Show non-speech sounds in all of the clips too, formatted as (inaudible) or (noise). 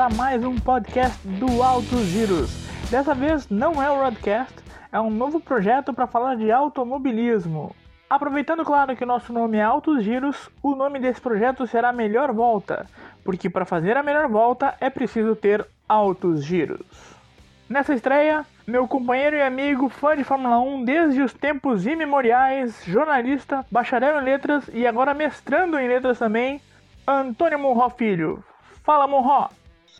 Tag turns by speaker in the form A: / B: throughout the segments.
A: a mais um podcast do Altos Giros. Dessa vez não é o Roadcast, é um novo projeto para falar de automobilismo. Aproveitando, claro, que o nosso nome é Altos Giros, o nome desse projeto será Melhor Volta, porque para fazer a melhor volta é preciso ter altos giros. Nessa estreia, meu companheiro e amigo, fã de Fórmula 1 desde os tempos imemoriais, jornalista, bacharel em letras e agora mestrando em letras também, Antônio Monró Filho. Fala, Monró!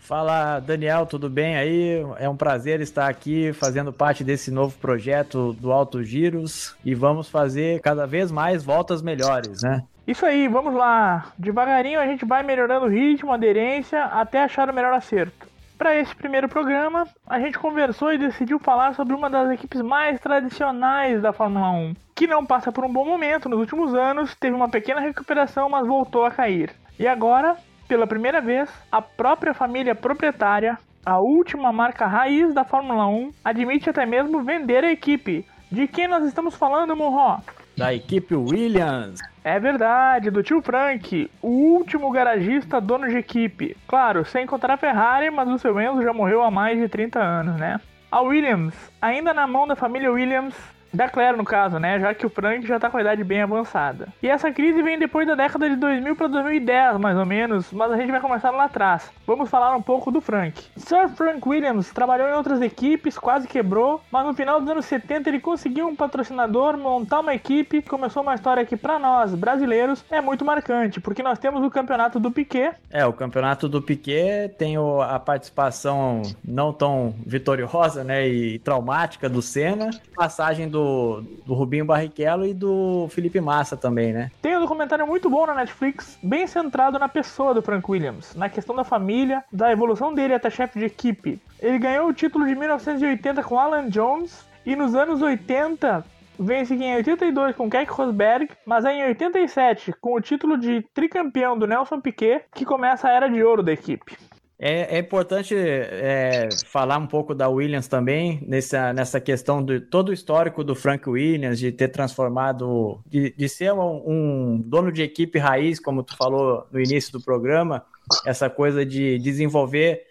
B: Fala, Daniel, tudo bem aí? É um prazer estar aqui fazendo parte desse novo projeto do Alto Giros e vamos fazer cada vez mais voltas melhores, né?
A: Isso aí, vamos lá. Devagarinho a gente vai melhorando o ritmo, a aderência, até achar o melhor acerto. Para esse primeiro programa, a gente conversou e decidiu falar sobre uma das equipes mais tradicionais da Fórmula 1, que não passa por um bom momento nos últimos anos, teve uma pequena recuperação, mas voltou a cair. E agora, pela primeira vez, a própria família proprietária, a última marca raiz da Fórmula 1, admite até mesmo vender a equipe. De quem nós estamos falando, Monró?
B: Da equipe Williams.
A: É verdade, do tio Frank, o último garagista dono de equipe. Claro, sem contar a Ferrari, mas o seu Enzo já morreu há mais de 30 anos, né? A Williams, ainda na mão da família Williams, da Claire no caso, né? Já que o Frank já tá com a idade bem avançada. E essa crise vem depois da década de 2000 para 2010, mais ou menos, mas a gente vai começar lá atrás. Vamos falar um pouco do Frank. Sir Frank Williams trabalhou em outras equipes, quase quebrou, mas no final dos anos 70 ele conseguiu um patrocinador, montar uma equipe, começou uma história que para nós, brasileiros, é muito marcante, porque nós temos o campeonato do Piquet.
B: É, o campeonato do Piquet tem a participação não tão vitoriosa, né, e traumática do Senna, passagem do do, do Rubinho Barrichello e do Felipe Massa também, né?
A: Tem um documentário muito bom na Netflix, bem centrado na pessoa do Frank Williams, na questão da família, da evolução dele até chefe de equipe. Ele ganhou o título de 1980 com Alan Jones e nos anos 80 vence em 82 com Keck Rosberg, mas é em 87 com o título de tricampeão do Nelson Piquet que começa a era de ouro da equipe.
B: É, é importante é, falar um pouco da Williams também, nessa, nessa questão de todo o histórico do Frank Williams, de ter transformado, de, de ser um, um dono de equipe raiz, como tu falou no início do programa, essa coisa de desenvolver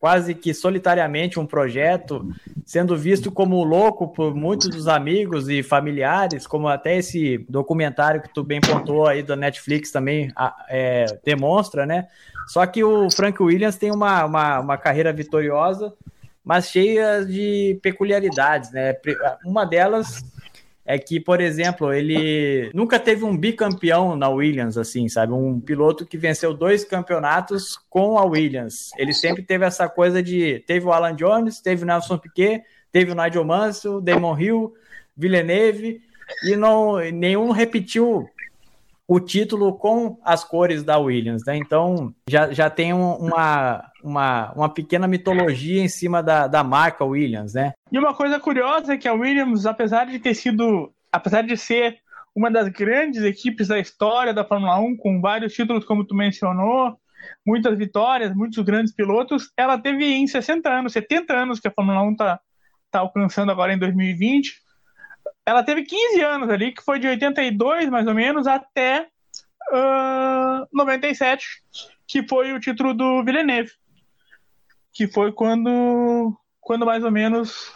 B: quase que solitariamente um projeto, sendo visto como louco por muitos dos amigos e familiares, como até esse documentário que tu bem pontuou aí da Netflix também é, demonstra, né? Só que o Frank Williams tem uma, uma, uma carreira vitoriosa, mas cheia de peculiaridades, né? Uma delas é que, por exemplo, ele nunca teve um bicampeão na Williams, assim, sabe? Um piloto que venceu dois campeonatos com a Williams. Ele sempre teve essa coisa de. Teve o Alan Jones, teve o Nelson Piquet, teve o Nigel Mansell, Damon Hill, Villeneuve, e não nenhum repetiu o título com as cores da Williams, né? Então já, já tem uma, uma, uma pequena mitologia em cima da, da marca Williams, né?
A: E uma coisa curiosa é que a Williams, apesar de ter sido, apesar de ser uma das grandes equipes da história da Fórmula 1, com vários títulos, como tu mencionou, muitas vitórias, muitos grandes pilotos, ela teve em 60 anos, 70 anos que a Fórmula 1 está tá alcançando agora em 2020 ela teve 15 anos ali, que foi de 82 mais ou menos até uh, 97, que foi o título do Villeneuve, que foi quando, quando mais ou menos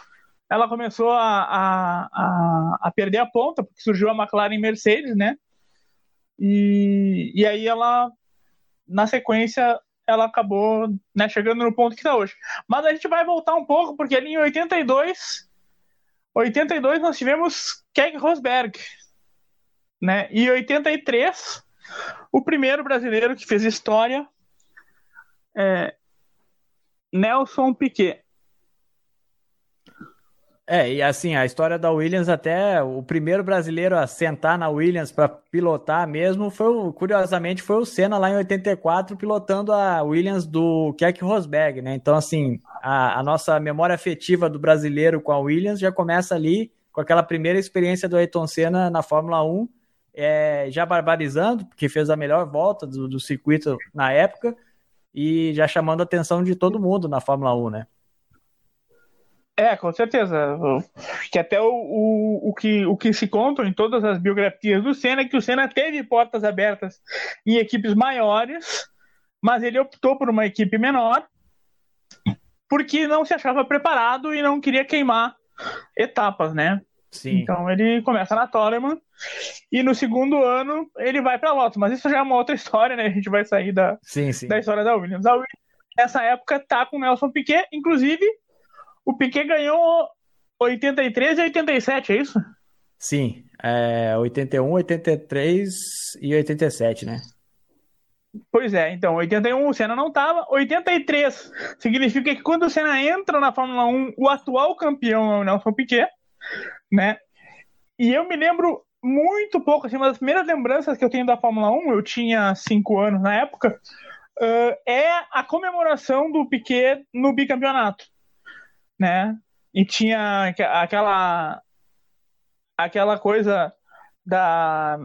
A: ela começou a, a, a, a perder a ponta, porque surgiu a McLaren Mercedes, né? E, e aí ela, na sequência, ela acabou né, chegando no ponto que está hoje. Mas a gente vai voltar um pouco, porque ali em 82 82 nós tivemos Keg Rosberg, né? E 83 o primeiro brasileiro que fez história é Nelson Piquet.
B: É, e assim, a história da Williams, até o primeiro brasileiro a sentar na Williams para pilotar mesmo, foi curiosamente, foi o Senna lá em 84, pilotando a Williams do Keck Rosberg, né? Então, assim, a, a, nossa memória afetiva do brasileiro com a Williams já começa ali com aquela primeira experiência do Ayrton Senna na Fórmula 1, é, já barbarizando, porque fez a melhor volta do, do circuito na época, e já chamando a atenção de todo mundo na Fórmula 1, né?
A: É, com certeza. Que até o, o, o, que, o que se conta em todas as biografias do Senna é que o Senna teve portas abertas em equipes maiores, mas ele optou por uma equipe menor porque não se achava preparado e não queria queimar etapas, né? Sim. Então ele começa na Toleman e no segundo ano ele vai para Lotus, mas isso já é uma outra história, né? A gente vai sair da, sim, sim. da história da Williams. A Williams, nessa época, tá com o Nelson Piquet, inclusive o Piquet ganhou 83 e 87, é isso?
B: Sim, é 81, 83 e 87, né?
A: Pois é, então, 81 o Senna não estava, 83 significa que quando o Senna entra na Fórmula 1, o atual campeão é o Nelson Piquet, né? E eu me lembro muito pouco, assim, uma das primeiras lembranças que eu tenho da Fórmula 1, eu tinha 5 anos na época, uh, é a comemoração do Piquet no bicampeonato, né? E tinha aquela aquela coisa da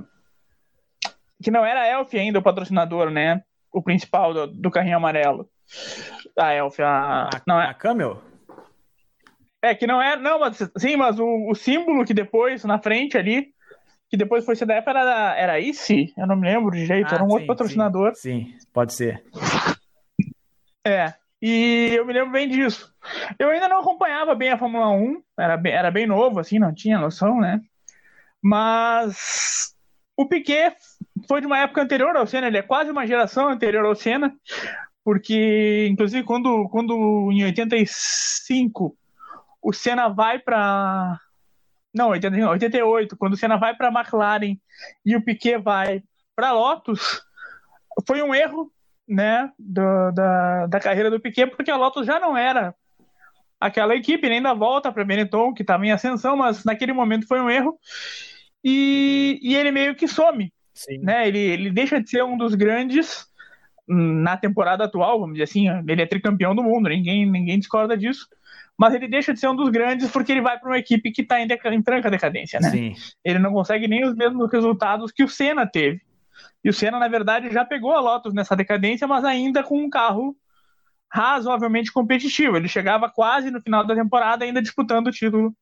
A: que não era a Elf ainda o patrocinador, né? O principal do, do carrinho amarelo. A Elf, a,
B: a não é a Camel.
A: É que não é, não, mas sim, mas o, o símbolo que depois na frente ali que depois foi CDF era era ICE, eu não me lembro de jeito, ah, era um sim, outro patrocinador.
B: Sim, sim, pode ser.
A: É. E eu me lembro bem disso. Eu ainda não acompanhava bem a Fórmula 1, era bem, era bem novo, assim, não tinha noção, né? Mas o Piquet foi de uma época anterior ao Senna, ele é quase uma geração anterior ao Senna, porque, inclusive, quando, quando em 85 o Senna vai para. Não, 88, quando o Senna vai para a McLaren e o Piquet vai para Lotus, foi um erro né, do, da, da carreira do Piquet, porque a Lotus já não era aquela equipe, nem da volta para Benetton, que estava em ascensão, mas naquele momento foi um erro. E, e ele meio que some. Sim. Né? Ele, ele deixa de ser um dos grandes na temporada atual, vamos dizer assim. Ele é tricampeão do mundo, ninguém, ninguém discorda disso. Mas ele deixa de ser um dos grandes porque ele vai para uma equipe que está em, em franca decadência, né? Sim. Ele não consegue nem os mesmos resultados que o Senna teve. E o Senna, na verdade, já pegou a Lotus nessa decadência, mas ainda com um carro razoavelmente competitivo. Ele chegava quase no final da temporada ainda disputando o título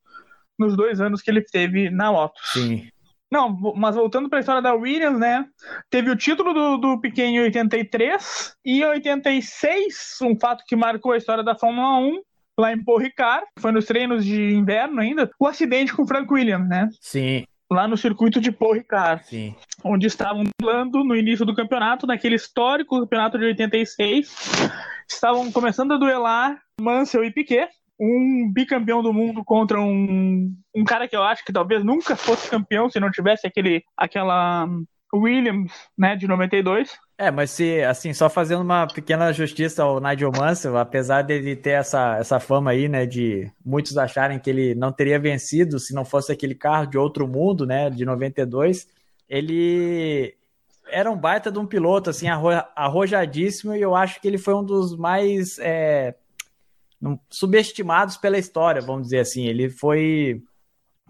A: nos dois anos que ele teve na Lotus.
B: Sim.
A: Não, mas voltando para a história da Williams, né? Teve o título do, do Piquet em 83 e em 86, um fato que marcou a história da Fórmula 1, lá em Paul Ricard, foi nos treinos de inverno ainda, o acidente com o Frank Williams, né?
B: Sim
A: lá no circuito de Paul Ricard, Sim. onde estavam duelando no início do campeonato, naquele histórico campeonato de 86. Estavam começando a duelar Mansell e Piquet, um bicampeão do mundo contra um, um cara que eu acho que talvez nunca fosse campeão se não tivesse aquele, aquela Williams, né, de 92.
B: É, mas se, assim, só fazendo uma pequena justiça ao Nigel Mansell, apesar dele ter essa, essa fama aí, né, de muitos acharem que ele não teria vencido se não fosse aquele carro de outro mundo, né, de 92, ele era um baita de um piloto, assim, arro, arrojadíssimo, e eu acho que ele foi um dos mais é, subestimados pela história, vamos dizer assim. Ele foi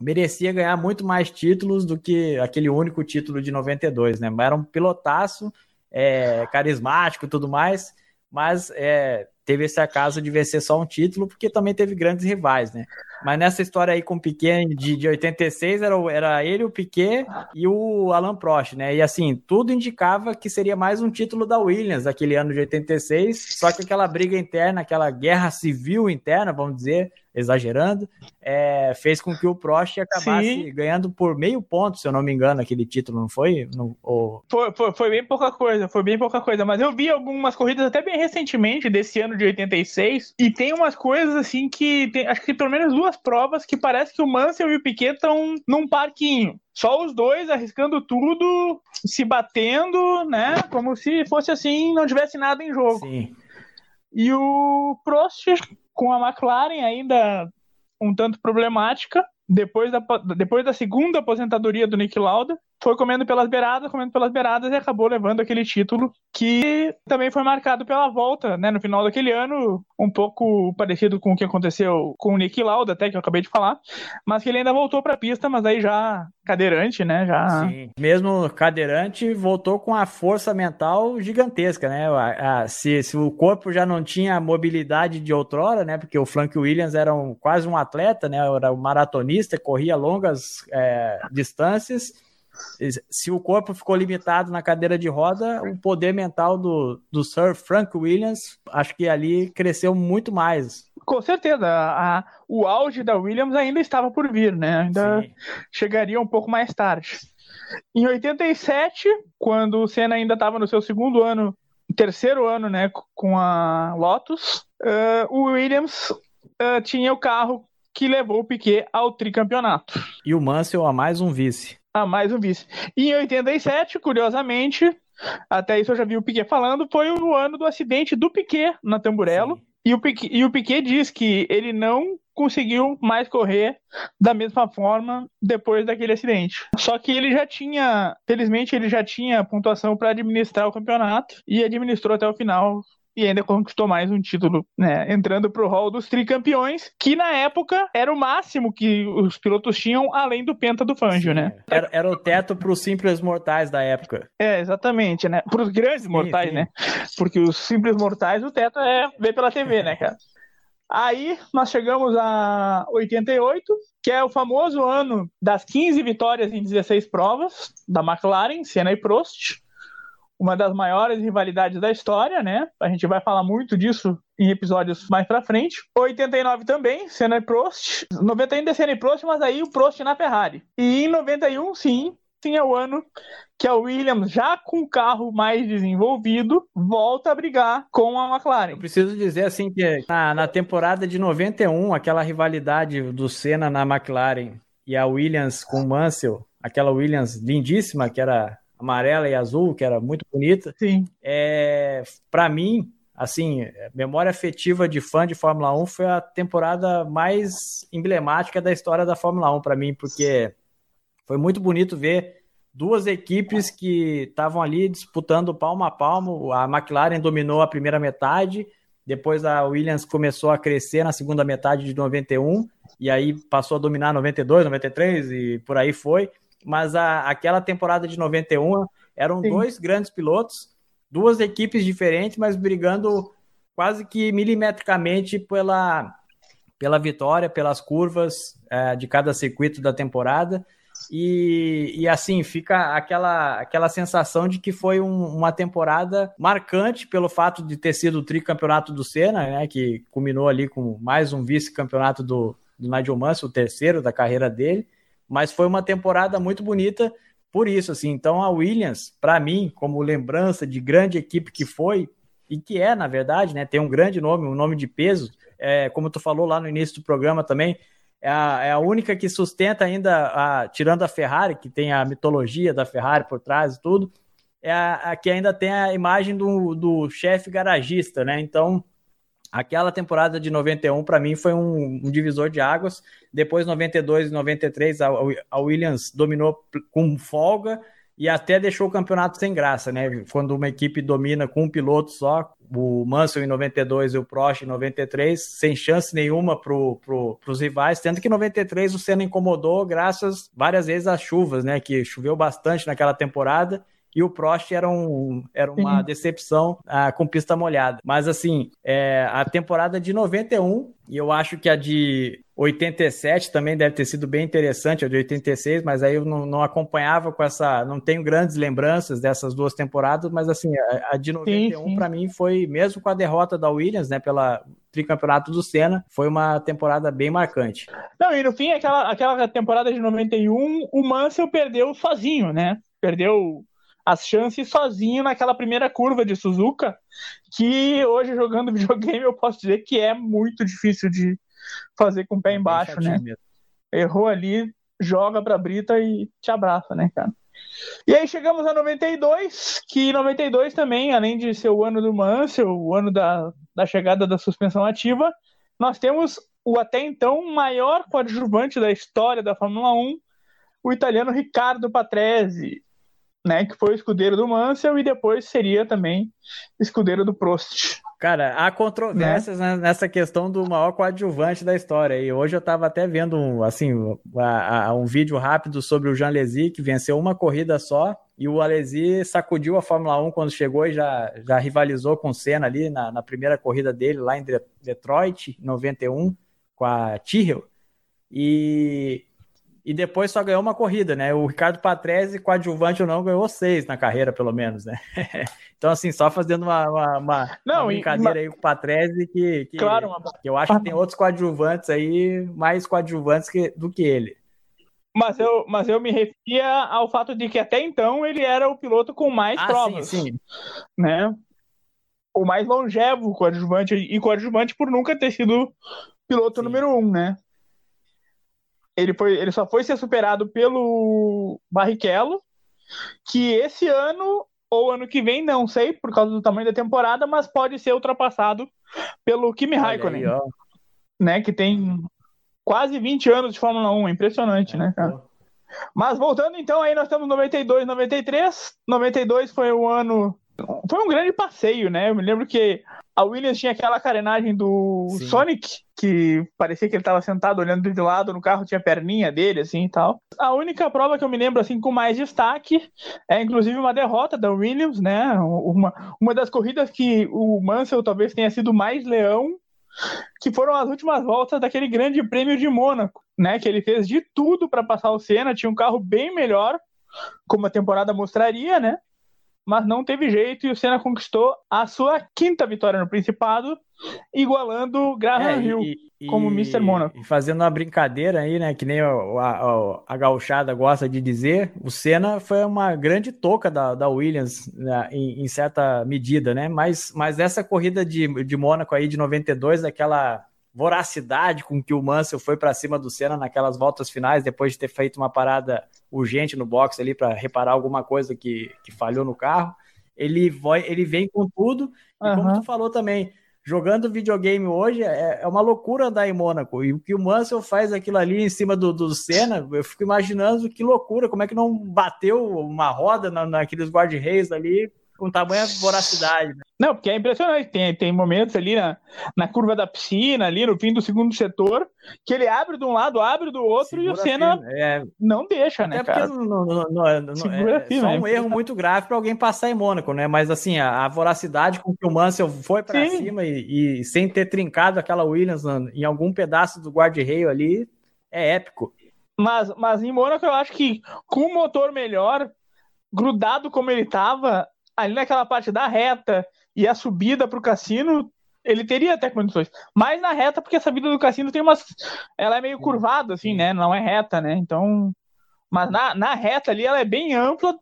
B: merecia ganhar muito mais títulos do que aquele único título de 92, né? Era um pilotaço, é, carismático e tudo mais, mas é, teve esse acaso de vencer só um título, porque também teve grandes rivais, né? Mas nessa história aí com o Piquet de, de 86, era, era ele, o Piquet e o Alan Prost, né? E assim, tudo indicava que seria mais um título da Williams aquele ano de 86, só que aquela briga interna, aquela guerra civil interna, vamos dizer, exagerando, é, fez com que o Prost acabasse Sim. ganhando por meio ponto, se eu não me engano, aquele título, não foi? No,
A: ou... foi, foi? Foi bem pouca coisa, foi bem pouca coisa, mas eu vi algumas corridas até bem recentemente, desse ano de 86, e tem umas coisas assim que, tem, acho que tem pelo menos duas provas que parece que o Mansell e o Piquet estão num parquinho. Só os dois arriscando tudo, se batendo, né? Como se fosse assim, não tivesse nada em jogo. Sim. E o Prost com a McLaren ainda um tanto problemática, depois da, depois da segunda aposentadoria do Nick Lauda, foi comendo pelas beiradas, comendo pelas beiradas e acabou levando aquele título que também foi marcado pela volta, né, no final daquele ano, um pouco parecido com o que aconteceu com o Nick Lauda, até que eu acabei de falar, mas que ele ainda voltou para a pista, mas aí já cadeirante, né, já Sim.
B: Mesmo cadeirante, voltou com a força mental gigantesca, né? A, a, se, se o corpo já não tinha mobilidade de outrora, né, porque o Frank Williams era um, quase um atleta, né, era um maratonista, corria longas é, distâncias, se o corpo ficou limitado na cadeira de roda, o poder mental do, do Sir Frank Williams, acho que ali cresceu muito mais.
A: Com certeza, a, o auge da Williams ainda estava por vir, né? Ainda Sim. chegaria um pouco mais tarde. Em 87, quando o Senna ainda estava no seu segundo ano, terceiro ano, né, com a Lotus, uh, o Williams uh, tinha o carro que levou o Piquet ao tricampeonato.
B: E o Mansell a mais um vice.
A: A mais um vice. E em 87, curiosamente, até isso eu já vi o Piquet falando, foi o ano do acidente do Piquet na Tamburello. Sim. E o, Piquet, e o Piquet diz que ele não conseguiu mais correr da mesma forma depois daquele acidente. Só que ele já tinha, felizmente, ele já tinha pontuação para administrar o campeonato e administrou até o final e ainda conquistou mais um título, né? Entrando pro hall dos tricampeões, que na época era o máximo que os pilotos tinham, além do Penta do Fangio, né?
B: Era, era o teto pros simples mortais da época.
A: É, exatamente, né? Pros grandes sim, mortais, sim. né? Porque os simples mortais, o teto é ver pela TV, né, cara? Aí nós chegamos a 88, que é o famoso ano das 15 vitórias em 16 provas da McLaren, Senna e Prost uma das maiores rivalidades da história, né? A gente vai falar muito disso em episódios mais pra frente. 89 também, Senna e Prost. 91 Senna e Prost, mas aí o Prost na Ferrari. E em 91, sim, sim é o ano que a Williams, já com o carro mais desenvolvido, volta a brigar com a McLaren. Eu
B: preciso dizer assim que na, na temporada de 91, aquela rivalidade do Senna na McLaren e a Williams com o Mansell, aquela Williams lindíssima que era amarela e azul, que era muito bonita.
A: Sim.
B: É, para mim, assim, memória afetiva de fã de Fórmula 1 foi a temporada mais emblemática da história da Fórmula 1 para mim, porque foi muito bonito ver duas equipes que estavam ali disputando palmo a palmo. A McLaren dominou a primeira metade, depois a Williams começou a crescer na segunda metade de 91 e aí passou a dominar 92, 93 e por aí foi mas a, aquela temporada de 91 eram Sim. dois grandes pilotos, duas equipes diferentes, mas brigando quase que milimetricamente pela, pela vitória, pelas curvas é, de cada circuito da temporada. E, e, assim fica aquela, aquela sensação de que foi um, uma temporada marcante pelo fato de ter sido o tricampeonato do Senna, né, que culminou ali com mais um vice-campeonato do, do Nigel Mansell, o terceiro da carreira dele mas foi uma temporada muito bonita por isso, assim. Então a Williams, para mim, como lembrança de grande equipe que foi e que é, na verdade, né, tem um grande nome, um nome de peso, é, como tu falou lá no início do programa também, é a, é a única que sustenta ainda, a, tirando a Ferrari, que tem a mitologia da Ferrari por trás e tudo, é a, a que ainda tem a imagem do, do chefe garagista, né? Então Aquela temporada de 91 para mim foi um, um, divisor de águas. Depois 92 e 93 a, a Williams dominou com folga e até deixou o campeonato sem graça, né? Quando uma equipe domina com um piloto só, o Mansell em 92 e o Prost em 93, sem chance nenhuma para pro, os rivais, tendo que em 93 o Senna incomodou graças várias vezes às chuvas, né? Que choveu bastante naquela temporada e o Prost era, um, era uma Sim. decepção ah, com pista molhada. Mas assim, é, a temporada de 91, e eu acho que a de 87 também deve ter sido bem interessante, a de 86, mas aí eu não, não acompanhava com essa. Não tenho grandes lembranças dessas duas temporadas, mas assim, a, a de 91 para mim foi, mesmo com a derrota da Williams, né, pela tricampeonato do Senna, foi uma temporada bem marcante.
A: Não, e no fim, aquela, aquela temporada de 91, o Mansell perdeu sozinho, né? Perdeu as chances sozinho naquela primeira curva de Suzuka, que hoje jogando (laughs) videogame eu posso dizer que é muito difícil de fazer com o pé é embaixo, né? Mesmo. Errou ali, joga pra Brita e te abraça, né, cara? E aí chegamos a 92, que 92 também, além de ser o ano do Mansell, o ano da, da chegada da suspensão ativa, nós temos o até então maior coadjuvante da história da Fórmula 1, o italiano Riccardo Patrese, né, que foi escudeiro do Mansell e depois seria também escudeiro do Prost.
B: Cara, há controvérsias né? nessa questão do maior coadjuvante da história. E hoje eu estava até vendo assim, a, a, um vídeo rápido sobre o Jean Alesi, que venceu uma corrida só, e o Alesi sacudiu a Fórmula 1 quando chegou e já, já rivalizou com o Senna ali na, na primeira corrida dele lá em Detroit, em 91, com a Tyrrell. E e depois só ganhou uma corrida, né? O Ricardo Patrese, coadjuvante ou não, ganhou seis na carreira, pelo menos, né? (laughs) então, assim, só fazendo uma, uma, uma, não, uma brincadeira uma... aí com o Patrese, que, que, claro, uma... que eu acho que tem outros coadjuvantes aí, mais coadjuvantes que, do que ele.
A: Mas eu, mas eu me referia ao fato de que até então ele era o piloto com mais ah, provas. Sim, sim. Né? O mais longevo coadjuvante, e coadjuvante por nunca ter sido piloto sim. número um, né? Ele, foi, ele só foi ser superado pelo Barrichello, que esse ano ou ano que vem, não sei, por causa do tamanho da temporada, mas pode ser ultrapassado pelo Kimi Raikkonen, aí, né, que tem quase 20 anos de Fórmula 1, impressionante, é, né, cara? Mas voltando então, aí nós temos 92, 93. 92 foi o ano foi um grande passeio, né? Eu me lembro que a Williams tinha aquela carenagem do Sim. Sonic, que parecia que ele estava sentado olhando de lado no carro, tinha a perninha dele, assim e tal. A única prova que eu me lembro, assim, com mais destaque é, inclusive, uma derrota da Williams, né? Uma, uma das corridas que o Mansell talvez tenha sido mais leão, que foram as últimas voltas daquele grande prêmio de Mônaco, né? Que ele fez de tudo para passar o Senna, tinha um carro bem melhor, como a temporada mostraria, né? Mas não teve jeito e o Senna conquistou a sua quinta vitória no Principado, igualando Graham é, Hill e, como Mr. Monaco.
B: E fazendo uma brincadeira aí, né, que nem a, a, a gauchada gosta de dizer, o Senna foi uma grande toca da, da Williams né, em, em, certa medida, né, mas, mas essa corrida de, de Mônaco aí de 92, aquela voracidade com que o Mansell foi para cima do Senna naquelas voltas finais, depois de ter feito uma parada urgente no box ali para reparar alguma coisa que, que falhou no carro. Ele, vai, ele vem com tudo, e como tu falou também, jogando videogame hoje é, é, uma loucura andar em Mônaco. E o que o Mansell faz aquilo ali em cima do, do Senna, eu fico imaginando que loucura, como é que não bateu uma roda na, naqueles guarda-reis ali com tamanha voracidade. Né?
A: Não, porque é impressionante. Tem, tem momentos ali na, na curva da piscina, ali no fim do segundo setor, que ele abre de um lado, abre do outro Segura e o Senna é... não deixa, Até né, cara? Não, não, não, não, é,
B: é só um né? erro muito grave para alguém passar em Mônaco, né? Mas assim, a, a, voracidade com que o Mansell foi para cima e, e, sem ter trincado aquela Williams em algum pedaço do guarda-reio ali, é épico.
A: Mas, mas em Mônaco eu acho que com o motor melhor, grudado como ele tava, ali naquela parte da reta e a subida para o cassino, ele teria até condições. Mas na reta, porque essa vida do cassino tem umas. Ela é meio curvada, assim, né? Não é reta, né? Então. Mas na, na reta ali, ela é bem ampla.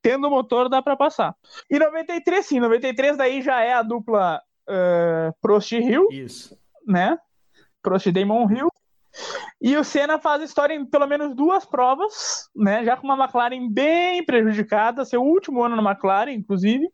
A: Tendo o motor, dá para passar. E 93, sim. 93 daí já é a dupla uh, Prost Hill.
B: Isso.
A: Né? Prost Damon Hill. E o Senna faz história em pelo menos duas provas, né? Já com uma McLaren bem prejudicada, seu último ano na McLaren, inclusive.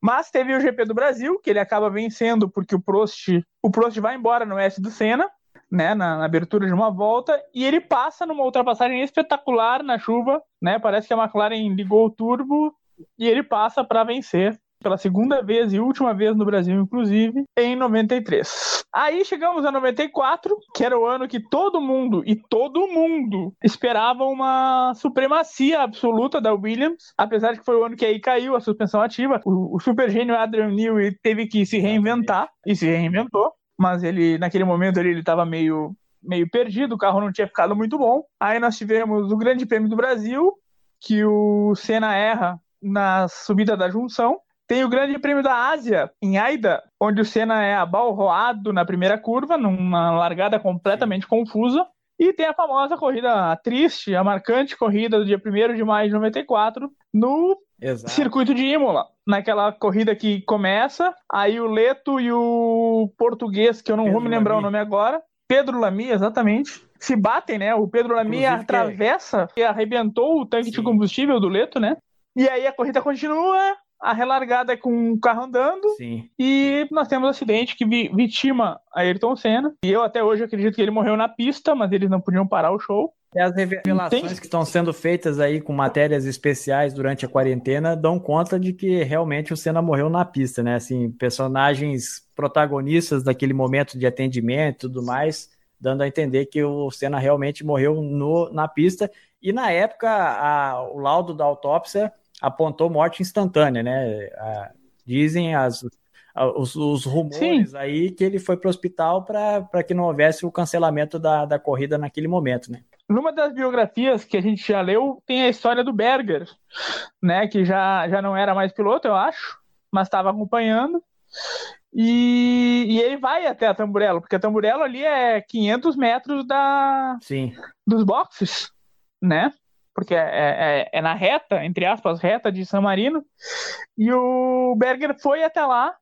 A: Mas teve o GP do Brasil, que ele acaba vencendo porque o Prost, o Prost vai embora no S do Senna, né, na, na, abertura de uma volta, e ele passa numa ultrapassagem espetacular na chuva, né? Parece que a McLaren ligou o turbo e ele passa para vencer pela segunda vez e última vez no Brasil, inclusive, em 93. Aí chegamos a 94, que era o ano que todo mundo, e todo mundo, esperava uma supremacia absoluta da Williams, apesar de que foi o ano que aí caiu a suspensão ativa. O, o super gênio Adrian Newey teve que se reinventar, e se reinventou, mas ele, naquele momento, ele estava meio meio perdido, o carro não tinha ficado muito bom. Aí nós tivemos o Grande Prêmio do Brasil, que o Senna erra na subida da junção, tem o Grande Prêmio da Ásia, em Aida, onde o Senna é abalroado na primeira curva, numa largada completamente confusa. E tem a famosa corrida a triste, a marcante corrida do dia 1 de maio de 94, no Exato. circuito de Imola. Naquela corrida que começa, aí o Leto e o português, que eu não Pedro vou me lembrar Lamy. o nome agora, Pedro Lamy, exatamente, se batem, né? O Pedro Lamy Inclusive, atravessa que... e arrebentou o tanque Sim. de combustível do Leto, né? E aí a corrida continua, a relargada é com o carro andando.
B: Sim.
A: E nós temos um acidente que vitima a Ayrton Senna. E eu até hoje acredito que ele morreu na pista, mas eles não podiam parar o show.
B: E as revelações Tem... que estão sendo feitas aí com matérias especiais durante a quarentena dão conta de que realmente o Senna morreu na pista, né? Assim, personagens protagonistas daquele momento de atendimento e tudo mais, dando a entender que o Senna realmente morreu no, na pista. E na época, a, o laudo da autópsia apontou morte instantânea, né? dizem as, os, os, rumores Sim. aí que ele foi para o hospital para que não houvesse o cancelamento da, da corrida naquele momento, né?
A: numa das biografias que a gente já leu, tem a história do Berger, né? Que já, já não era mais piloto, eu acho, mas estava acompanhando. E, e, ele vai até a Tamburello, porque a Tamburello ali é 500 metros da,
B: Sim.
A: dos boxes, né? Porque é, é, é na reta, entre aspas, reta de San Marino. E o Berger foi até lá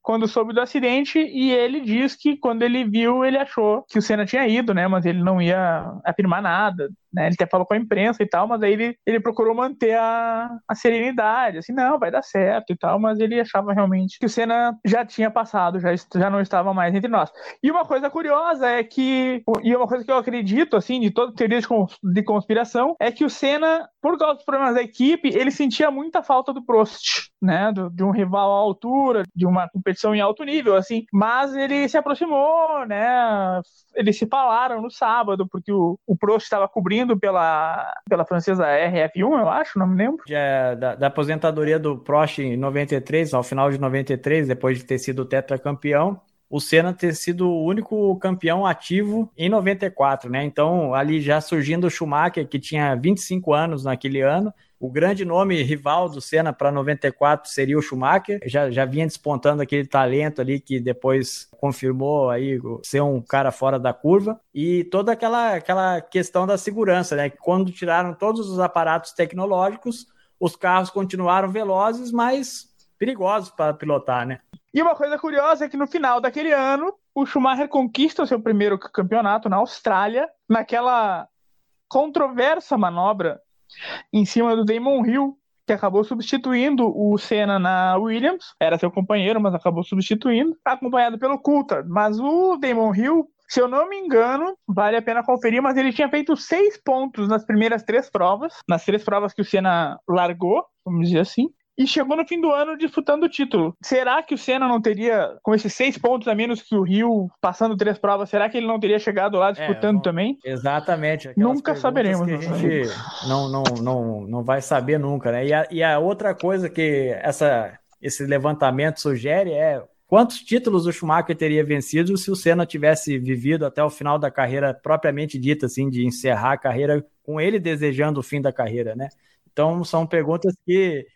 A: quando soube do acidente e ele diz que quando ele viu, ele achou que o Senna tinha ido, né? Mas ele não ia afirmar nada, né? Ele até falou com a imprensa e tal, mas aí ele, ele procurou manter a, a serenidade, assim, não, vai dar certo e tal, mas ele achava realmente que o Senna já tinha passado, já, já não estava mais entre nós. E uma coisa curiosa é que, e uma coisa que eu acredito, assim, de toda teoria de conspiração, é que o Senna, por causa dos problemas da equipe, ele sentia muita falta do Prost, né? Do, de um rival à altura, de uma competição em alto nível, assim, mas ele se aproximou, né? Eles se falaram no sábado, porque o, o Prost estava cobrindo pela, pela francesa RF1, eu acho, não me lembro.
B: É, da, da, aposentadoria do Prost em 93, ao final de 93, depois de ter sido tetracampeão, o Senna ter sido o único campeão ativo em 94, né? Então, ali já surgindo o Schumacher, que tinha 25 anos naquele ano, o grande nome rival do Senna para 94 seria o Schumacher. Já, já vinha despontando aquele talento ali que depois confirmou aí ser um cara fora da curva. E toda aquela, aquela questão da segurança, né? Quando tiraram todos os aparatos tecnológicos, os carros continuaram velozes, mas perigosos para pilotar, né?
A: E uma coisa curiosa é que no final daquele ano, o Schumacher conquista o seu primeiro campeonato na Austrália, naquela controversa manobra em cima do Damon Hill, que acabou substituindo o Senna na Williams. Era seu companheiro, mas acabou substituindo, acompanhado pelo Coulthard. Mas o Damon Hill, se eu não me engano, vale a pena conferir, mas ele tinha feito seis pontos nas primeiras três provas, nas três provas que o Senna largou, vamos dizer assim e chegou no fim do ano disputando o título. Será que o Senna não teria, com esses seis pontos a menos que o Rio, passando três provas, será que ele não teria chegado lá disputando é, também?
B: Exatamente.
A: Nunca saberemos.
B: Que a gente não, não, não, não vai saber nunca, né? E a, e a outra coisa que essa, esse levantamento sugere é quantos títulos o Schumacher teria vencido se o Senna tivesse vivido até o final da carreira propriamente dita, assim, de encerrar a carreira com ele desejando o fim da carreira, né? Então são perguntas que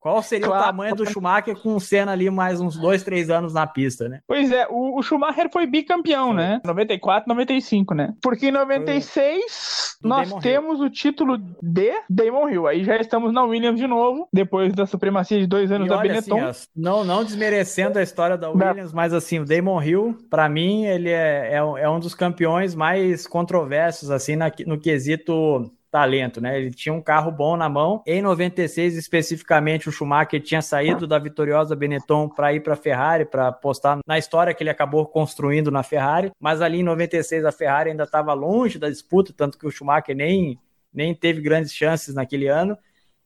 B: qual seria claro. o tamanho do Schumacher com o Senna ali mais uns dois, três anos na pista, né?
A: Pois é, o, o Schumacher foi bicampeão, foi. né? 94, 95, né? Porque em 96 nós Damon temos Hill. o título de Damon Hill. Aí já estamos na Williams de novo, depois da supremacia de dois anos e da Benetton. Assim,
B: não, não desmerecendo a história da Williams, mas assim, o Damon Hill, para mim, ele é, é, é, um dos campeões mais controversos, assim, na, no quesito talento, né? Ele tinha um carro bom na mão. Em 96, especificamente, o Schumacher tinha saído da vitoriosa Benetton para ir para a Ferrari, para apostar na história que ele acabou construindo na Ferrari. Mas ali em 96, a Ferrari ainda estava longe da disputa, tanto que o Schumacher nem, nem teve grandes chances naquele ano.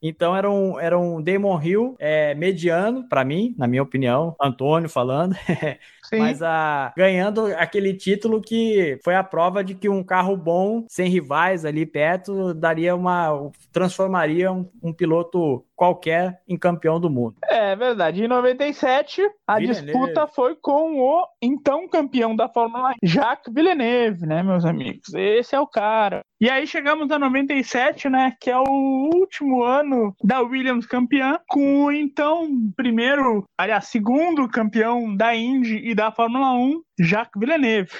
B: Então era um, era um Damon Hill é, mediano, para mim, na minha opinião, Antônio falando, (laughs) mas a, ganhando aquele título que foi a prova de que um carro bom, sem rivais ali perto, daria uma. transformaria um, um piloto qualquer em campeão do mundo.
A: É verdade. Em 97, a Villeneuve. disputa foi com o então campeão da Fórmula 1, Jacques Villeneuve, né, meus amigos? Esse é o cara. E aí chegamos a 97, né, que é o último ano da Williams campeã, com o então primeiro, aliás, segundo campeão da Indy e da Fórmula 1, Jacques Villeneuve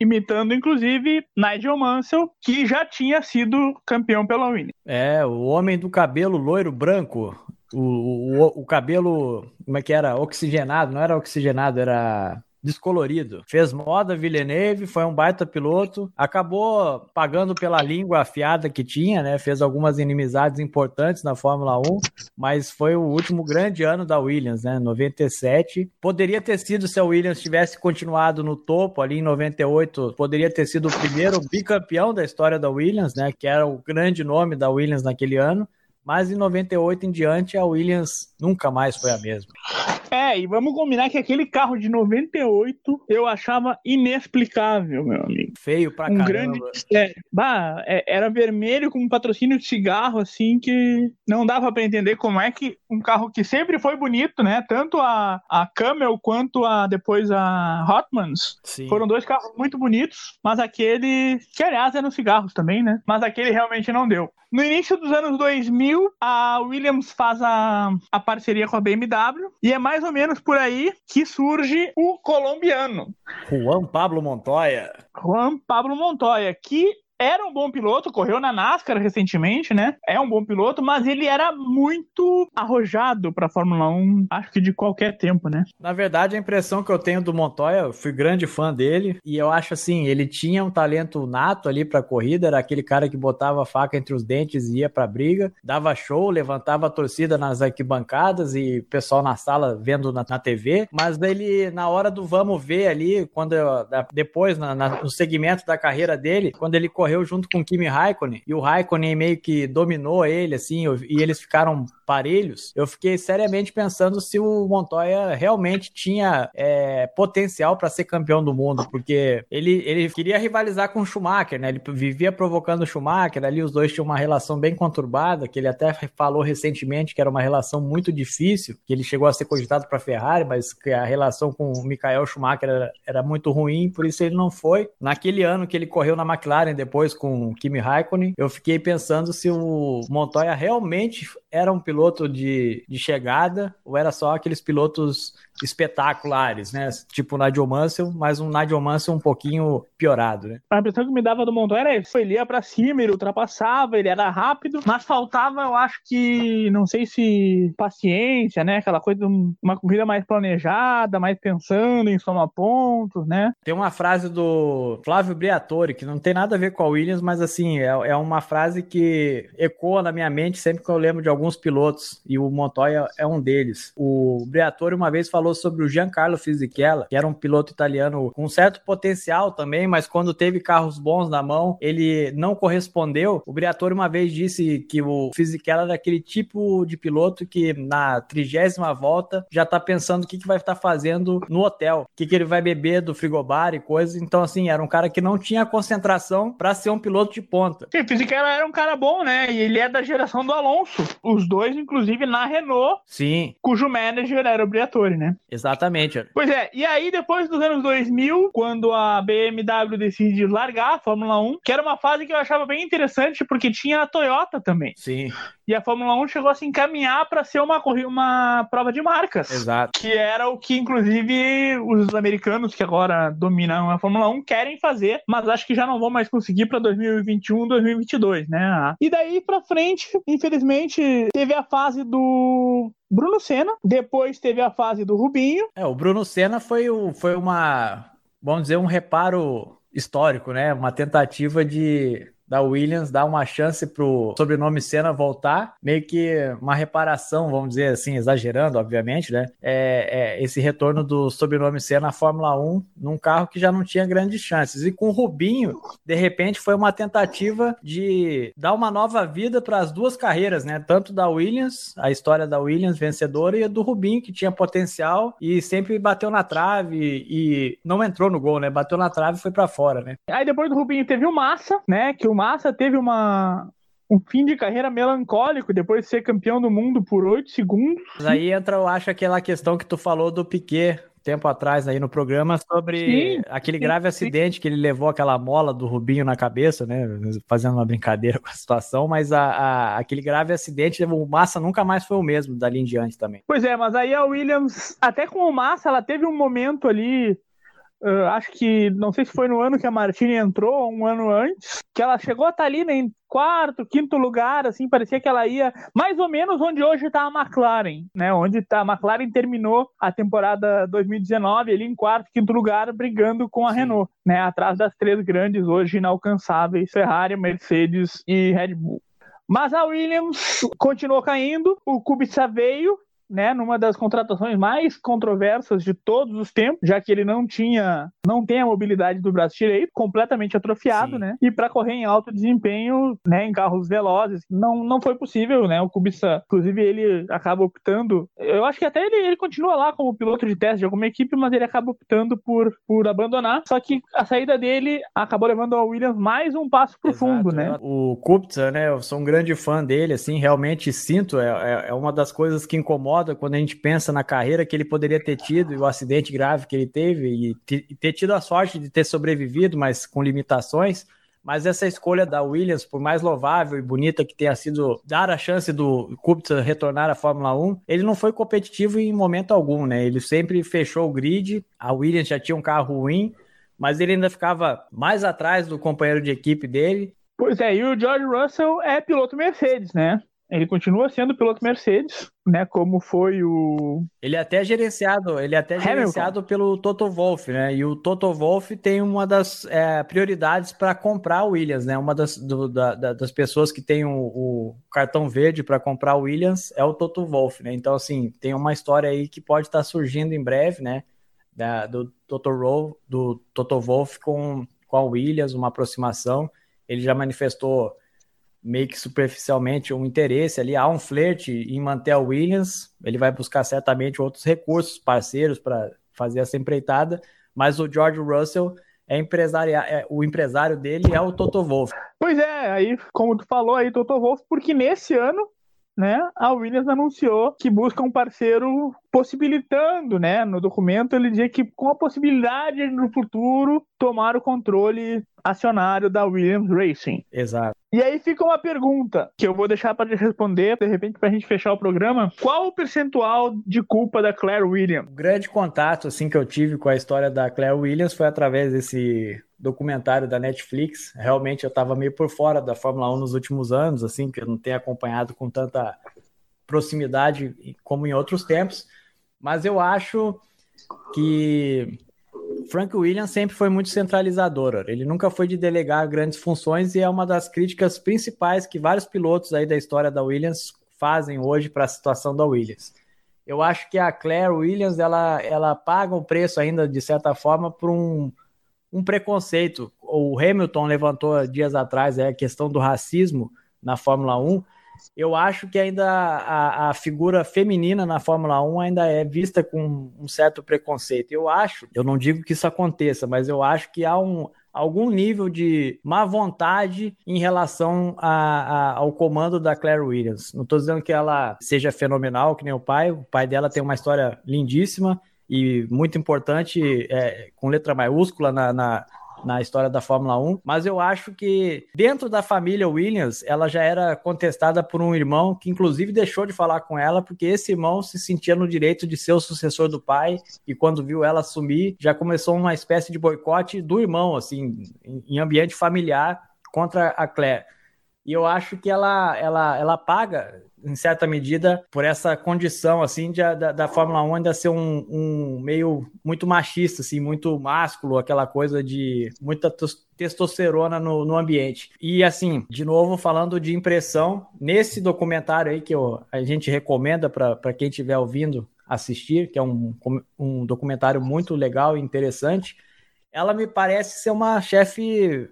A: imitando inclusive Nigel Mansell, que já tinha sido campeão pela Williams.
B: É, o homem do cabelo loiro branco, o, o, o cabelo, como é que era? Oxigenado, não era oxigenado, era descolorido. Fez moda Villeneuve, foi um baita piloto, acabou pagando pela língua afiada que tinha, né? Fez algumas inimizades importantes na Fórmula 1, mas foi o último grande ano da Williams, né? 97. Poderia ter sido se a Williams tivesse continuado no topo ali em 98, poderia ter sido o primeiro bicampeão da história da Williams, né? Que era o grande nome da Williams naquele ano. Mas em 98 em diante, a Williams nunca mais foi a mesma.
A: É, e vamos combinar que aquele carro de 98 eu achava inexplicável, meu amigo.
B: Feio pra
A: um
B: caramba.
A: grande mistério. Bah, é- era vermelho com um patrocínio de cigarro, assim, que não dava pra entender como é que um carro que sempre foi bonito, né? Tanto a, a Camel quanto a depois a Hotmans.
B: Sim.
A: Foram dois carros muito bonitos, mas aquele, que aliás eram cigarros também, né? Mas aquele realmente não deu. No início dos anos 2000, a Williams faz a, a parceria com a BMW e é mais ou menos por aí que surge o colombiano,
B: Juan Pablo Montoya.
A: Juan Pablo Montoya, que era um bom piloto, correu na NASCAR recentemente, né? É um bom piloto, mas ele era muito arrojado para Fórmula 1, acho que de qualquer tempo, né?
B: Na verdade, a impressão que eu tenho do Montoya, eu fui grande fã dele, e eu acho assim, ele tinha um talento nato ali pra corrida, era aquele cara que botava a faca entre os dentes e ia pra briga, dava show, levantava a torcida nas arquibancadas e o pessoal na sala vendo na, na TV, mas ele, na hora do vamos ver ali, quando eu- depois, na- na- no segmento da carreira dele, quando ele correu junto com Kimi Raikkonen, e o Raikkonen meio que dominou ele, assim, e eles ficaram parelhos, eu fiquei seriamente pensando se o Montoya realmente tinha é, potencial para ser campeão do mundo, porque ele, ele queria rivalizar com o Schumacher, né? Ele vivia provocando o Schumacher, ali os dois tinham uma relação bem conturbada, que ele até falou recentemente que era uma relação muito difícil, que ele chegou a ser cogitado para Ferrari, mas que a relação com o Michael Schumacher era, era muito ruim, por isso ele não foi. Naquele ano que ele correu na McLaren depois com o Kimi Raikkonen, eu fiquei pensando se o Montoya realmente era um piloto de, de chegada ou era só aqueles pilotos espetaculares, né? Tipo o Nigel Mansell, mas um Nigel Mansell um pouquinho piorado, né?
A: A impressão que me dava do Montoya era isso. Ele ia pra cima, ele ultrapassava, ele era rápido, mas faltava, eu acho que, não sei se paciência, né? Aquela coisa de um- uma corrida mais planejada, mais pensando em somar pontos, né?
B: Tem uma frase do Flávio Briatore, que não tem nada a ver com a Williams, mas assim, é, é uma frase que ecoa na minha mente sempre que eu lembro de alguns pilotos, e o Montoya é um deles. O Briatore uma vez falou sobre o Giancarlo Fisichella, que era um piloto italiano com certo potencial também, mas quando teve carros bons na mão, ele não correspondeu. O Briatore uma vez disse que o Fisichella era aquele tipo de piloto que na trigésima volta já tá pensando o que, que vai estar fazendo no hotel, o que, que ele vai beber do frigobar e coisas. Então, assim, era um cara que não tinha concentração para ser um piloto de ponta.
A: Sim, Fisichella era um cara bom, né? E ele é da geração do Alonso. Os dois, inclusive, na Renault,
B: Sim,
A: cujo manager era o Briatore, né?
B: exatamente.
A: Pois é, e aí depois dos anos 2000, quando a BMW decide largar a Fórmula 1, que era uma fase que eu achava bem interessante, porque tinha a Toyota também.
B: Sim,
A: E a Fórmula 1 chegou a se encaminhar para ser uma, uma prova de marcas.
B: exato.
A: Que era o que, inclusive, os americanos que agora dominam a Fórmula 1 querem fazer, mas acho que já não vão mais conseguir para 2021, 2022, né? E daí para frente, infelizmente, teve a fase do Bruno Senna, depois teve a fase do Rubinho,
B: É, o Bruno Senna foi, o, foi uma, vamos dizer, um reparo histórico, né? Uma tentativa de da Williams dar uma chance pro sobrenome Senna voltar, meio que uma reparação, vamos dizer assim, exagerando, obviamente, né? É, é esse retorno do sobrenome Senna à Fórmula 1 num carro que já não tinha grandes chances. E com o Rubinho, de repente, foi uma tentativa de dar uma nova vida para as duas carreiras, né? Tanto da Williams, a história da Williams vencedora, e a do Rubinho, que tinha potencial e sempre bateu na trave e não entrou no gol, né? Bateu na trave e foi para fora, né?
A: Aí depois do Rubinho teve o Massa, né? Que o Massa teve uma um fim de carreira melancólico depois de ser campeão do mundo por 8 segundos.
B: Mas aí entra, eu acho, aquela questão que tu falou do Piquet tempo atrás aí no programa sobre
A: Sim,
B: aquele
A: sim,
B: grave
A: sim.
B: acidente que ele levou aquela mola do Rubinho na cabeça, né? Fazendo uma brincadeira (laughs) com a situação, mas a, a- aquele grave acidente, o Massa nunca mais foi o mesmo dali em diante também.
A: Pois é, mas aí a Williams, até com o Massa, ela teve um momento ali, ah, acho que, não sei se foi no ano que a Martini entrou, ou um ano antes, que ela chegou a estar ali né, em quarto, quinto lugar, assim, parecia que ela ia mais ou menos onde hoje está a McLaren, né? Onde tá, a McLaren terminou a temporada 2019 ali em quarto, quinto lugar, brigando com a
B: Sim.
A: Renault, né? Atrás das três grandes hoje inalcançáveis, Ferrari, Mercedes e Red Bull. Mas a Williams continuou caindo, o Kubica veio, né, numa das contratações mais controversas de todos os tempos, já que ele não tinha, não tem a mobilidade do braço direito, completamente atrofiado, Sim. né? E para correr em alto desempenho, né, em carros velozes, não, não foi possível, né? O Kubica, inclusive, ele acaba optando. Eu acho que até ele, ele continua lá como piloto de teste de alguma equipe, mas ele acaba optando por, por abandonar. Só que a saída dele acabou levando ao Williams mais um passo pro Exato, fundo, né?
B: O Kubica, né? Eu sou um grande fã dele, assim, realmente sinto, é, é, é uma das coisas que incomoda quando a gente pensa na carreira que ele poderia ter tido e o acidente grave que ele teve e ter tido a sorte de ter sobrevivido, mas com limitações. Mas essa escolha da Williams, por mais louvável e bonita que tenha sido dar a chance do Kubica retornar à Fórmula 1, ele não foi competitivo em momento algum, né? Ele sempre fechou o grid. A Williams já tinha um carro ruim, mas ele ainda ficava mais atrás do companheiro de equipe dele.
A: Pois é, e o George Russell é piloto Mercedes, né? Ele continua sendo piloto Mercedes, né? Como foi o.
B: Ele é até gerenciado, ele é até Hamilton. gerenciado pelo Toto Wolff, né? E o Toto Wolff tem uma das é, prioridades para comprar o Williams, né? Uma das, do, da, das pessoas que tem o, o cartão verde para comprar o Williams é o Toto Wolff, né? Então, assim, tem uma história aí que pode estar tá surgindo em breve, né? Da, do Toto Wolff, do Toto Wolff com, com a Williams, uma aproximação. Ele já manifestou meio que superficialmente um interesse ali, há um flerte em manter a Williams, ele vai buscar certamente outros recursos, parceiros para fazer essa empreitada, mas o George Russell é empresário, é, o empresário dele é o Toto Wolff.
A: Pois é, aí como tu falou aí, Toto Wolff, porque nesse ano né, a Williams anunciou que busca um parceiro possibilitando, né, no documento ele dizia que com a possibilidade de, no futuro tomar o controle acionário da Williams Racing.
B: Exato.
A: E aí fica uma pergunta que eu vou deixar para te responder, de repente, para a gente fechar o programa. Qual o percentual de culpa da Claire Williams?
B: O grande contato assim que eu tive com a história da Claire Williams foi através desse documentário da Netflix. Realmente eu estava meio por fora da Fórmula 1 nos últimos anos, assim, que eu não tenho acompanhado com tanta proximidade como em outros tempos. Mas eu acho que Frank Williams sempre foi muito centralizador. Ele nunca foi de delegar grandes funções e é uma das críticas principais que vários pilotos aí da história da Williams fazem hoje para a situação da Williams. Eu acho que a Claire Williams ela, ela paga o preço ainda de certa forma por um, um preconceito. O Hamilton levantou dias atrás é, a questão do racismo na Fórmula 1 eu acho que ainda a, a, figura feminina na Fórmula 1 ainda é vista com um certo preconceito. Eu acho, eu não digo que isso aconteça, mas eu acho que há um, algum nível de má vontade em relação a, a, ao comando da Claire Williams. Não estou dizendo que ela seja fenomenal, que nem o pai, o pai dela tem uma história lindíssima e muito importante, é, com letra maiúscula na, na na história da Fórmula 1, mas eu acho que dentro da família Williams, ela já era contestada por um irmão que inclusive deixou de falar com ela porque esse irmão se sentia no direito de ser o sucessor do pai e quando viu ela assumir, já começou uma espécie de boicote do irmão, assim, em ambiente familiar contra a Claire. E eu acho que ela, ela, ela paga em certa medida, por essa condição, assim, de, da, da Fórmula 1 ainda ser um, um, meio muito machista, assim, muito másculo, aquela coisa de muita testosterona no, no ambiente. E, assim, de novo, falando de impressão, nesse documentário aí que eu, a gente recomenda para quem estiver ouvindo assistir, que é um, um documentário muito legal e interessante, ela me parece ser uma chefe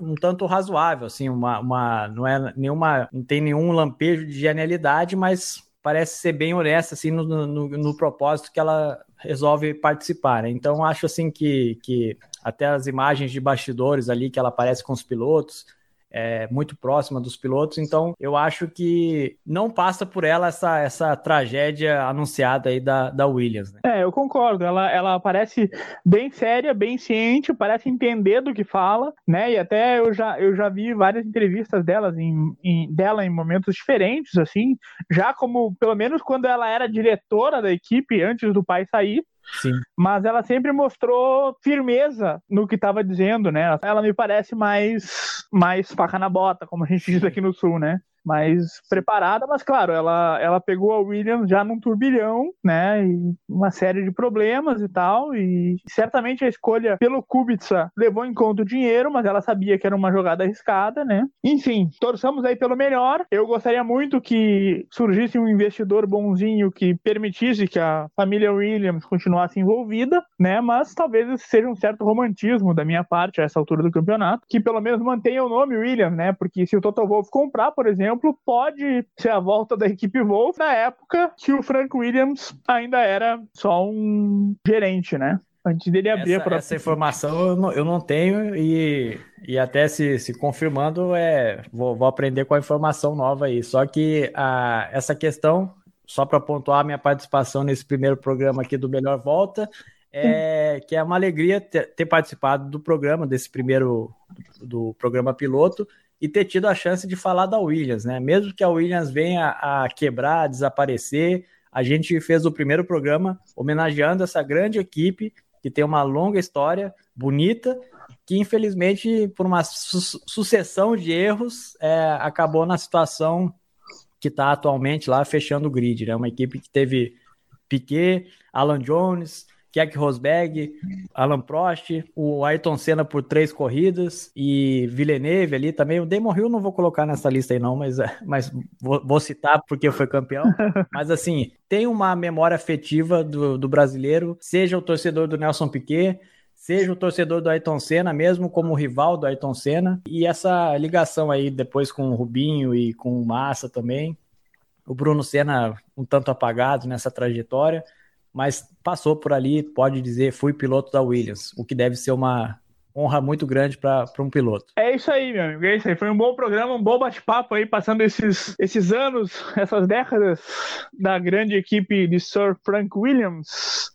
B: um tanto razoável, assim, uma, uma não é nenhuma, não tem nenhum lampejo de genialidade, mas parece ser bem honesta, assim, no, no, no propósito que ela resolve participar, né? Então, acho, assim, que, que até as imagens de bastidores ali que ela aparece com os pilotos, é, muito próxima dos pilotos, então eu acho que não passa por ela essa, essa tragédia anunciada aí da, da Williams. Né?
A: É, eu concordo. Ela, ela parece bem séria, bem ciente, parece entender do que fala, né? E até eu já, eu já vi várias entrevistas delas em, em, dela em momentos diferentes, assim, já como, pelo menos quando ela era diretora da equipe antes do pai sair,
B: Sim.
A: Mas ela sempre mostrou firmeza no que estava dizendo, né? Ela me parece mais, mais faca na bota, como a gente diz aqui no Sul, né? Mais preparada, mas claro, ela, ela pegou a Williams já num turbilhão, né? E uma série de problemas e tal. E certamente a escolha pelo Kubica levou em conta o dinheiro, mas ela sabia que era uma jogada arriscada, né? Enfim, torçamos aí pelo melhor. Eu gostaria muito que surgisse um investidor bonzinho que permitisse que a família Williams continuasse envolvida, né? Mas talvez seja um certo romantismo da minha parte a essa altura do campeonato, que pelo menos mantenha o nome Williams, né? Porque se o Toto Wolff comprar, por exemplo, pode ser a volta da equipe Wolff na época que o Frank Williams ainda era só um gerente, né? Antes dele abrir
B: essa,
A: a própria...
B: essa informação eu não, eu não tenho e, e até se, se confirmando, é, vou, vou aprender com a informação nova aí. Só que a, essa questão, só para pontuar minha participação nesse primeiro programa aqui do Melhor Volta, é que é uma alegria ter, ter participado do programa, desse primeiro do programa piloto, e ter tido a chance de falar da Williams, né? Mesmo que a Williams venha a quebrar, a desaparecer, a gente fez o primeiro programa homenageando essa grande equipe que tem uma longa história, bonita, que infelizmente, por uma su sucessão de erros, é, acabou na situação que está atualmente lá, fechando o grid. Né? Uma equipe que teve Piquet, Alan Jones, Keck Rosberg, Alan Prost, o Ayrton Senna por três corridas e Villeneuve ali também. O Damon Hill não vou colocar nessa lista aí não, mas, mas vou, vou citar porque foi campeão. (laughs) mas assim, tem uma memória afetiva do, do brasileiro, seja o torcedor do Nelson Piquet, seja o torcedor do Ayrton Senna, mesmo como rival do Ayrton Senna, e essa ligação aí depois com o Rubinho e com o Massa também. O Bruno Senna um tanto apagado nessa trajetória, mas passou por ali, pode dizer, fui piloto da Williams, o que deve ser uma honra muito grande para um piloto.
A: É isso aí, meu amigo. É isso aí. Foi um bom programa, um bom bate-papo aí, passando esses, esses anos, essas décadas da grande equipe de Sir Frank Williams.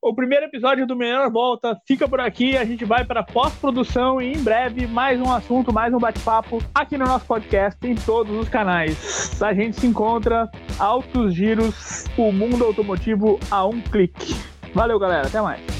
A: O primeiro episódio do Melhor Volta fica por aqui. A gente vai para pós-produção e em breve mais um assunto, mais um bate-papo aqui no nosso podcast em todos os canais. A gente se encontra altos giros, o mundo automotivo a um clique. Valeu, galera. Até mais.